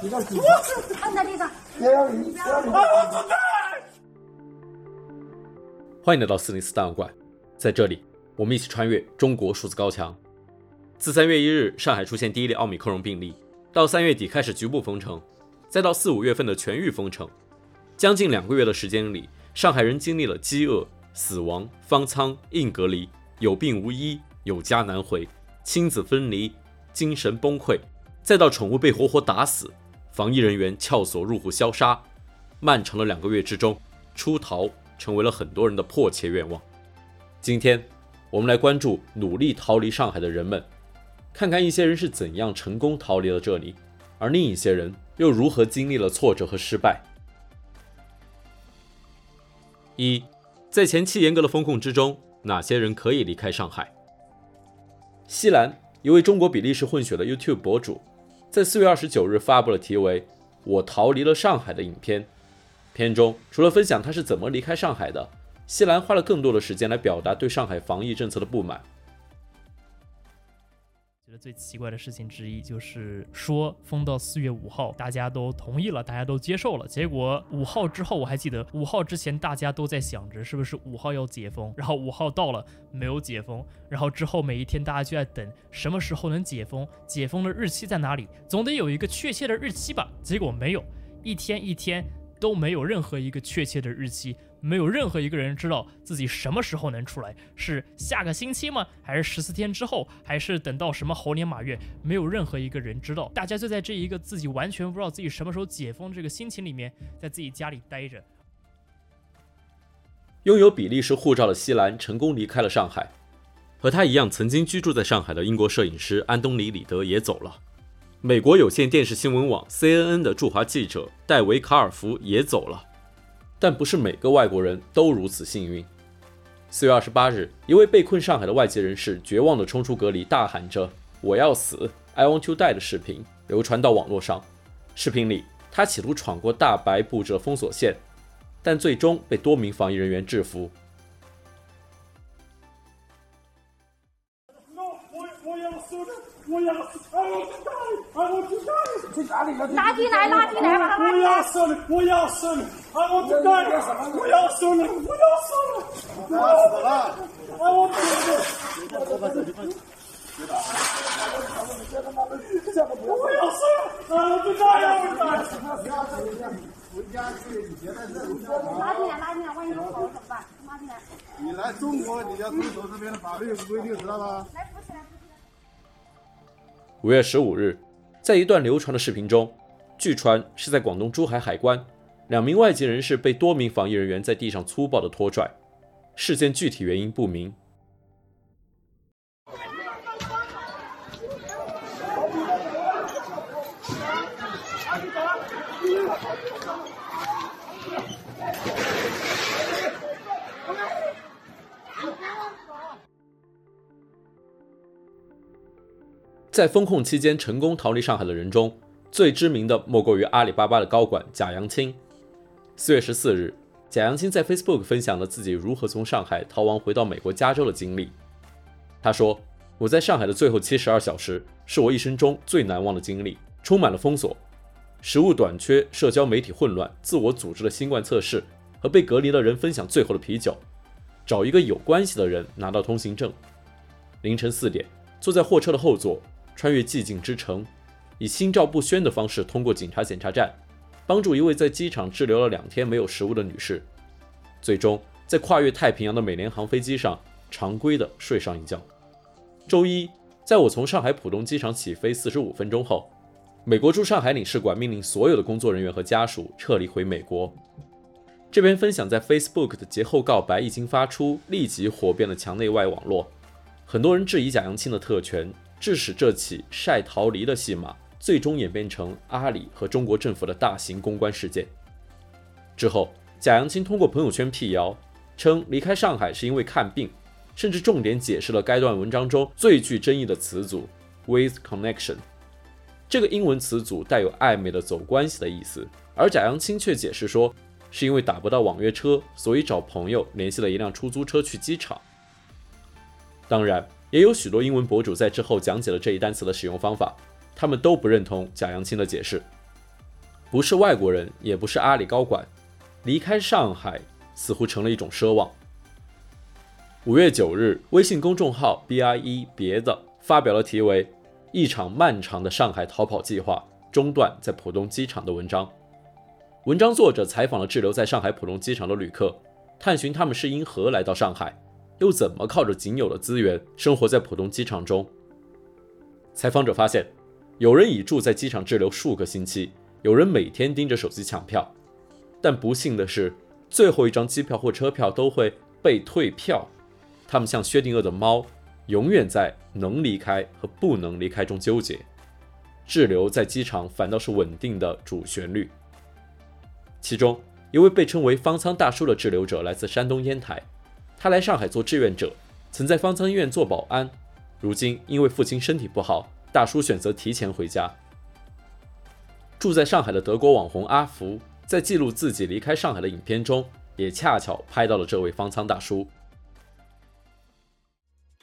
按在地上。欢迎来到四零四档案馆，在这里，我们一起穿越中国数字高墙。自三月一日上海出现第一例奥密克戎病例，到三月底开始局部封城，再到四五月份的全域封城，将近两个月的时间里，上海人经历了饥饿、死亡、方舱、硬隔离、有病无医、有家难回、亲子分离、精神崩溃，再到宠物被活活打死，防疫人员撬锁入户消杀。漫长的两个月之中，出逃成为了很多人的迫切愿望。今天，我们来关注努力逃离上海的人们，看看一些人是怎样成功逃离了这里，而另一些人又如何经历了挫折和失败。一，在前期严格的风控之中，哪些人可以离开上海？西兰，一位中国比利时混血的 YouTube 博主，在四月二十九日发布了题为《我逃离了上海》的影片。片中除了分享他是怎么离开上海的，西兰花了更多的时间来表达对上海防疫政策的不满。觉得最奇怪的事情之一就是说封到四月五号，大家都同意了，大家都接受了。结果五号之后，我还记得五号之前大家都在想着是不是五号要解封，然后五号到了没有解封，然后之后每一天大家就在等什么时候能解封，解封的日期在哪里，总得有一个确切的日期吧？结果没有，一天一天都没有任何一个确切的日期。没有任何一个人知道自己什么时候能出来，是下个星期吗？还是十四天之后？还是等到什么猴年马月？没有任何一个人知道。大家就在这一个自己完全不知道自己什么时候解封这个心情里面，在自己家里待着。拥有比利时护照的西兰成功离开了上海，和他一样曾经居住在上海的英国摄影师安东尼·里德也走了。美国有线电视新闻网 CNN 的驻华记者戴维·卡尔福也走了。但不是每个外国人都如此幸运。四月二十八日，一位被困上海的外籍人士绝望地冲出隔离，大喊着“我要死 ”，I want to die 的视频流传到网络上。视频里，他企图闯过大白布置的封锁线，但最终被多名防疫人员制服。拉进来，拉进来，拉进来。不要死了，不要死了，啊！我不干了，不要死了，不要死了，不要死了，啊！我不干了。不要死了，啊！我不干了，我不干了。回家去，你别在这里。拉进来，拉进来，万一有跑了怎么办？拉进来。你来中国，你要遵守这边的法律规定，知道吗？来扶起来，扶起来。五月十五日。在一段流传的视频中，据传是在广东珠海海关，两名外籍人士被多名防疫人员在地上粗暴的拖拽，事件具体原因不明。在封控期间成功逃离上海的人中，最知名的莫过于阿里巴巴的高管贾阳青。四月十四日，贾阳青在 Facebook 分享了自己如何从上海逃亡回到美国加州的经历。他说：“我在上海的最后七十二小时是我一生中最难忘的经历，充满了封锁、食物短缺、社交媒体混乱、自我组织的新冠测试和被隔离的人分享最后的啤酒，找一个有关系的人拿到通行证。凌晨四点，坐在货车的后座。”穿越寂静之城，以心照不宣的方式通过警察检查站，帮助一位在机场滞留了两天没有食物的女士，最终在跨越太平洋的美联航飞机上常规的睡上一觉。周一，在我从上海浦东机场起飞四十五分钟后，美国驻上海领事馆命令所有的工作人员和家属撤离回美国。这篇分享在 Facebook 的节后告白一经发出，立即火遍了墙内外网络，很多人质疑贾阳青的特权。致使这起晒逃离的戏码最终演变成阿里和中国政府的大型公关事件。之后，贾阳青通过朋友圈辟谣，称离开上海是因为看病，甚至重点解释了该段文章中最具争议的词组 “with connection”。这个英文词组带有暧昧的走关系的意思，而贾阳青却解释说，是因为打不到网约车，所以找朋友联系了一辆出租车去机场。当然。也有许多英文博主在之后讲解了这一单词的使用方法，他们都不认同贾扬青的解释。不是外国人，也不是阿里高管，离开上海似乎成了一种奢望。五月九日，微信公众号 BIE 别的发表了题为《一场漫长的上海逃跑计划中断在浦东机场》的文章。文章作者采访了滞留在上海浦东机场的旅客，探寻他们是因何来到上海，又怎么靠着仅有的资源生活在浦东机场中。采访者发现，有人已住在机场滞留数个星期，有人每天盯着手机抢票，但不幸的是，最后一张机票或车票都会被退票。他们像薛定谔的猫，永远在能离开和不能离开中纠结。滞留在机场反倒是稳定的主旋律。其中一位被称为方舱大叔的滞留者来自山东烟台，他来上海做志愿者，曾在方舱医院做保安。如今因为父亲身体不好，大叔选择提前回家。住在上海的德国网红阿福在记录自己离开上海的影片中，也恰巧拍到了这位方舱大叔。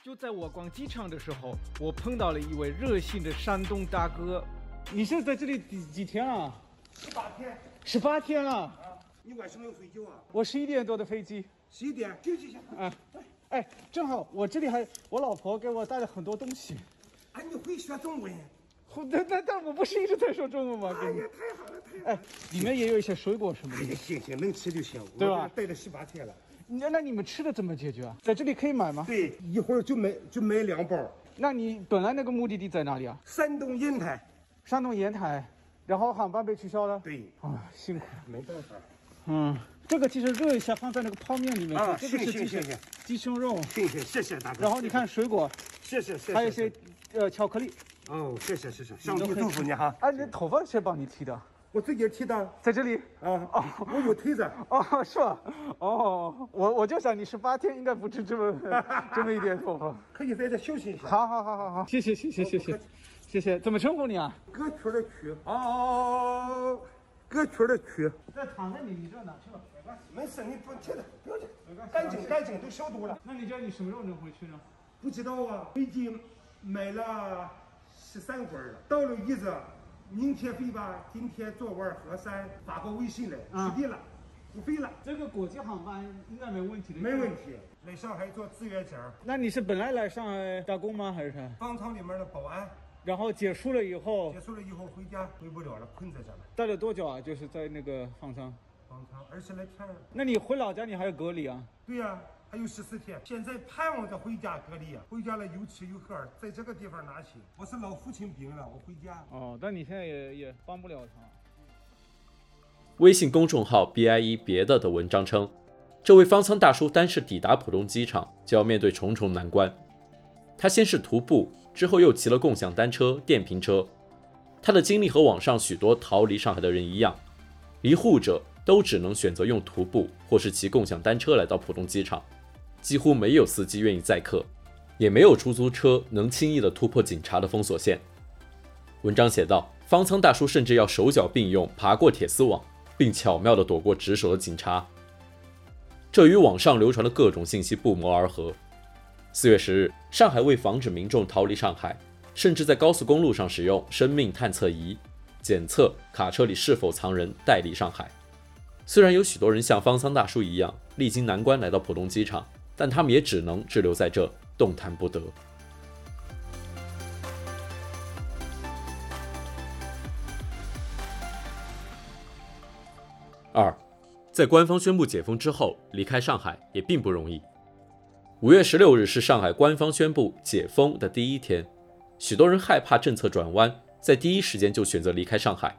就在我逛机场的时候，我碰到了一位热心的山东大哥。你是在这里几几天啊？十八天。十八天了。啊，你晚上没有睡觉啊？我十一点多的飞机。十一点，休息一下。啊，哎，正好我这里还我老婆给我带了很多东西。啊，你会说中文？但但但我不是一直在说中文吗？哎呀，太好了，太好了。哎，里面也有一些水果什么的。哎呀，行行，能吃就行。对吧？带了十八天了。那那你们吃的怎么解决啊？在这里可以买吗？对，一会儿就买就买两包。那你本来那个目的地在哪里啊？山东烟台。山东烟台，然后航班被取消了。对，啊，辛苦，没办法。嗯，这个其实热一下放在那个泡面里面。啊，这个是鸡胸鸡胸肉。谢谢谢谢大哥。然后你看水果。谢谢谢谢。还有一些呃巧克力。哦，谢谢谢谢，上帝祝福你哈。啊，你头发谁帮你剃的？我自己剃的，在这里啊哦，我有推子哦，是吧？哦，我我就想你十八天应该不止这么 这么一点头发，可以在这休息一下。好好好好好，谢谢谢谢谢谢谢谢，怎么称呼你啊？歌曲的曲哦，歌曲的曲。在躺在你你这哪去了？没事，你不去了，不要紧，干净干净都消毒了。那你叫你什么时候能回去呢？不知道啊，飞机买了十三回了，到了一日。明天飞吧，今天做完核酸，发个微信来，确定了，不飞了。这个国际航班应该没问题的。没问题，来上海做志愿者。那你是本来来上海打工吗？还是啥？方舱里面的保安。然后结束了以后。结束了以后回家，回不了了，困在这了。待了多久啊？就是在那个方舱。方舱二十来天。那你回老家你还要隔离啊？对呀、啊。还有十四天，现在盼望着回家隔离啊！回家了有吃有喝，在这个地方拿行？我是老父亲病了，我回家。哦，但你现在也也帮不了他。微信公众号 BIE 别的的文章称，这位方舱大叔单是抵达浦东机场就要面对重重难关。他先是徒步，之后又骑了共享单车、电瓶车。他的经历和网上许多逃离上海的人一样，离沪者都只能选择用徒步或是骑共享单车来到浦东机场。几乎没有司机愿意载客，也没有出租车能轻易地突破警察的封锁线。文章写道，方舱大叔甚至要手脚并用爬过铁丝网，并巧妙地躲过值守的警察。这与网上流传的各种信息不谋而合。四月十日，上海为防止民众逃离上海，甚至在高速公路上使用生命探测仪检测卡车里是否藏人，带离上海。虽然有许多人像方舱大叔一样历经难关来到浦东机场。但他们也只能滞留在这，动弹不得。二，在官方宣布解封之后，离开上海也并不容易。五月十六日是上海官方宣布解封的第一天，许多人害怕政策转弯，在第一时间就选择离开上海。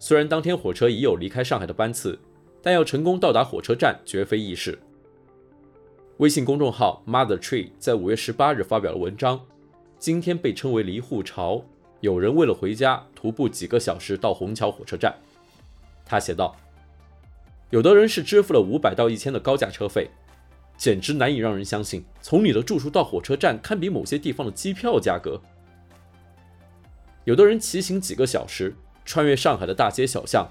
虽然当天火车已有离开上海的班次，但要成功到达火车站绝非易事。微信公众号 Mother Tree 在五月十八日发表了文章，今天被称为离沪潮。有人为了回家徒步几个小时到虹桥火车站。他写道：“有的人是支付了五百到一千的高价车费，简直难以让人相信，从你的住处到火车站堪比某些地方的机票价格。有的人骑行几个小时，穿越上海的大街小巷，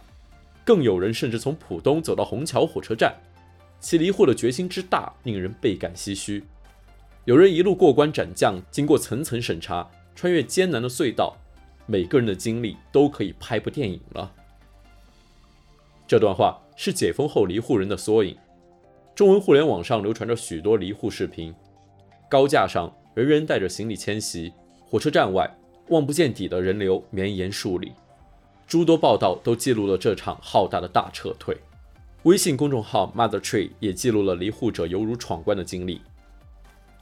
更有人甚至从浦东走到虹桥火车站。”其离沪的决心之大，令人倍感唏嘘。有人一路过关斩将，经过层层审查，穿越艰难的隧道，每个人的经历都可以拍部电影了。这段话是解封后离沪人的缩影。中文互联网上流传着许多离沪视频，高架上人人带着行李迁徙，火车站外望不见底的人流绵延数里，诸多报道都记录了这场浩大的大撤退。微信公众号 Mother Tree 也记录了离沪者犹如闯关的经历。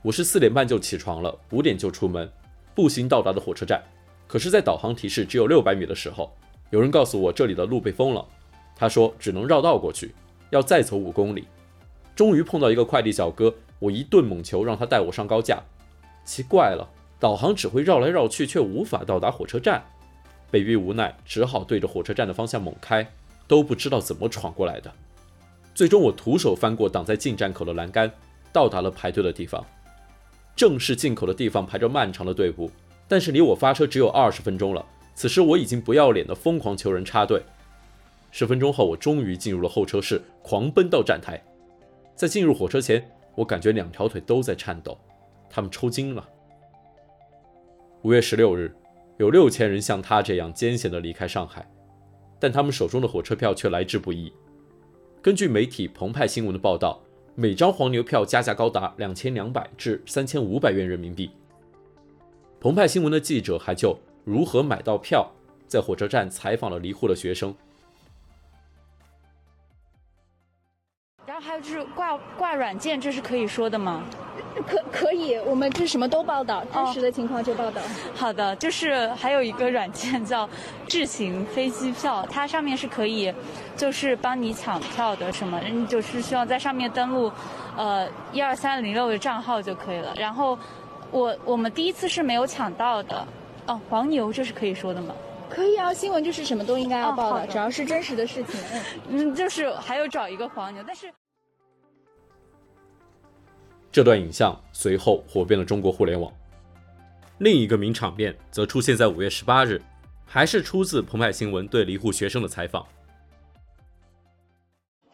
我是四点半就起床了，五点就出门，步行到达的火车站。可是，在导航提示只有六百米的时候，有人告诉我这里的路被封了。他说只能绕道过去，要再走五公里。终于碰到一个快递小哥，我一顿猛求让他带我上高架。奇怪了，导航只会绕来绕去，却无法到达火车站。被逼无奈，只好对着火车站的方向猛开，都不知道怎么闯过来的。最终，我徒手翻过挡在进站口的栏杆，到达了排队的地方。正式进口的地方排着漫长的队伍，但是离我发车只有二十分钟了。此时我已经不要脸的疯狂求人插队。十分钟后，我终于进入了候车室，狂奔到站台。在进入火车前，我感觉两条腿都在颤抖，他们抽筋了。五月十六日，有六千人像他这样艰险地离开上海，但他们手中的火车票却来之不易。根据媒体澎湃新闻的报道。每张黄牛票加价高达两千两百至三千五百元人民币。澎湃新闻的记者还就如何买到票，在火车站采访了离沪的学生。就是挂挂软件，这是可以说的吗？可可以，我们这什么都报道，真实的情况就报道。Oh, 好的，就是还有一个软件叫智行飞机票，它上面是可以，就是帮你抢票的什么，你就是需要在上面登录，呃，一二三零六的账号就可以了。然后我我们第一次是没有抢到的。哦，黄牛这是可以说的吗？可以啊，新闻就是什么都应该要报道，只要是真实的事情。嗯，就是还有找一个黄牛，但是。这段影像随后火遍了中国互联网。另一个名场面则出现在五月十八日，还是出自澎湃新闻对离沪学生的采访。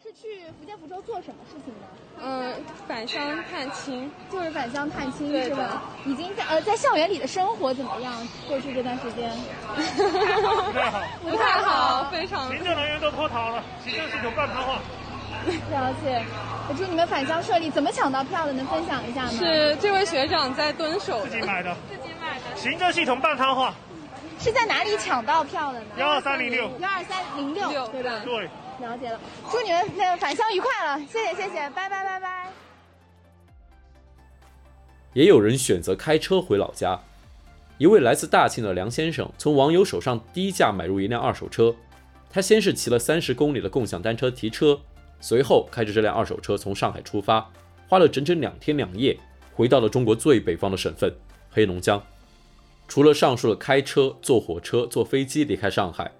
是去福建福州做什么事情呢？嗯，返乡探亲，就是返乡探亲是吧？已经在呃在校园里的生活怎么样？过去这段时间不太好，不太好，非常。行政人员都脱逃了，行政系统半瘫痪。了解。我祝你们返乡顺利。怎么抢到票的？能分享一下吗？是这位学长在蹲守。自己买的。自己买的。行政系统半瘫痪。是在哪里抢到票的呢？幺二三零六。幺二三零六，对的？对。了解了。祝你们那个返乡愉快了，谢谢谢谢，拜拜拜拜。也有人选择开车回老家。一位来自大庆的梁先生从网友手上低价买入一辆二手车，他先是骑了三十公里的共享单车提车。随后开着这辆二手车从上海出发，花了整整两天两夜，回到了中国最北方的省份黑龙江。除了上述的开车、坐火车、坐飞机离开上海，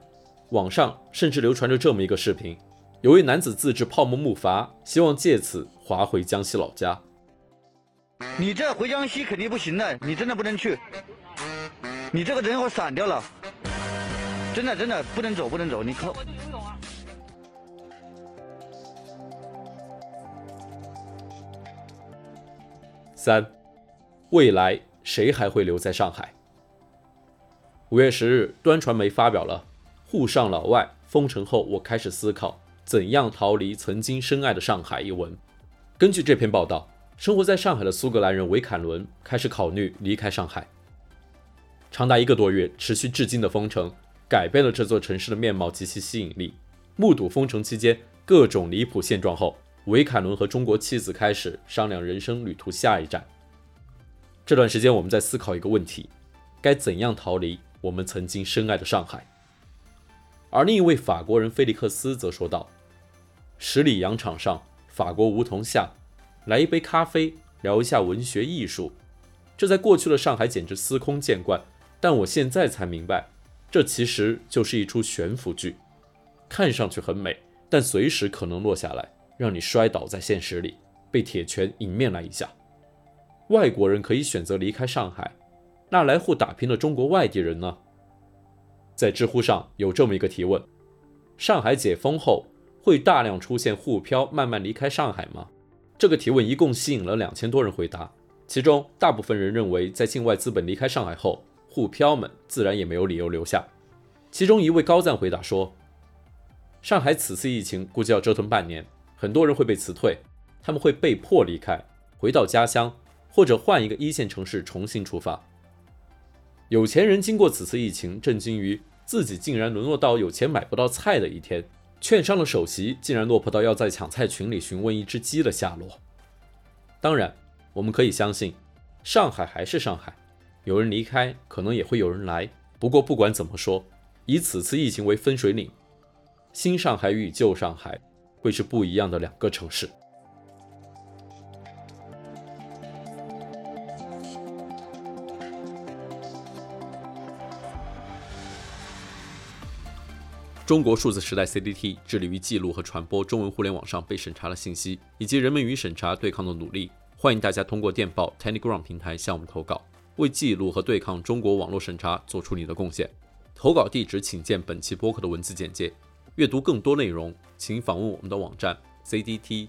网上甚至流传着这么一个视频：有位男子自制泡沫木筏，希望借此划回江西老家。你这回江西肯定不行的，你真的不能去。你这个人要散掉了，真的真的不能走不能走，你靠。三，未来谁还会留在上海？五月十日，端传媒发表了《沪上老外封城后，我开始思考怎样逃离曾经深爱的上海》一文。根据这篇报道，生活在上海的苏格兰人维坎伦开始考虑离开上海。长达一个多月、持续至今的封城，改变了这座城市的面貌及其吸引力。目睹封城期间各种离谱现状后，维凯伦和中国妻子开始商量人生旅途下一站。这段时间，我们在思考一个问题：该怎样逃离我们曾经深爱的上海？而另一位法国人菲利克斯则说道：“十里洋场上，法国梧桐下，来一杯咖啡，聊一下文学艺术。这在过去的上海简直司空见惯，但我现在才明白，这其实就是一出悬浮剧，看上去很美，但随时可能落下来。”让你摔倒在现实里，被铁拳迎面来一下。外国人可以选择离开上海，那来沪打拼的中国外地人呢？在知乎上有这么一个提问：上海解封后会大量出现沪漂慢慢离开上海吗？这个提问一共吸引了两千多人回答，其中大部分人认为，在境外资本离开上海后，沪漂们自然也没有理由留下。其中一位高赞回答说。上海此次疫情估计要折腾半年，很多人会被辞退，他们会被迫离开，回到家乡，或者换一个一线城市重新出发。有钱人经过此次疫情，震惊于自己竟然沦落到有钱买不到菜的一天，券商的首席竟然落魄到要在抢菜群里询问一只鸡的下落。当然，我们可以相信，上海还是上海，有人离开，可能也会有人来。不过不管怎么说，以此次疫情为分水岭，新上海与旧上海会是不一样的两个城市。中国数字时代 CDT 致力于记录和传播中文互联网上被审查的信息，以及人们与审查对抗的努力。欢迎大家通过电报 Telegram 平台向我们投稿，为记录和对抗中国网络审查做出你的贡献。投稿地址请见本期播客的文字简介。阅读更多内容，请访问我们的网站 cdt.media。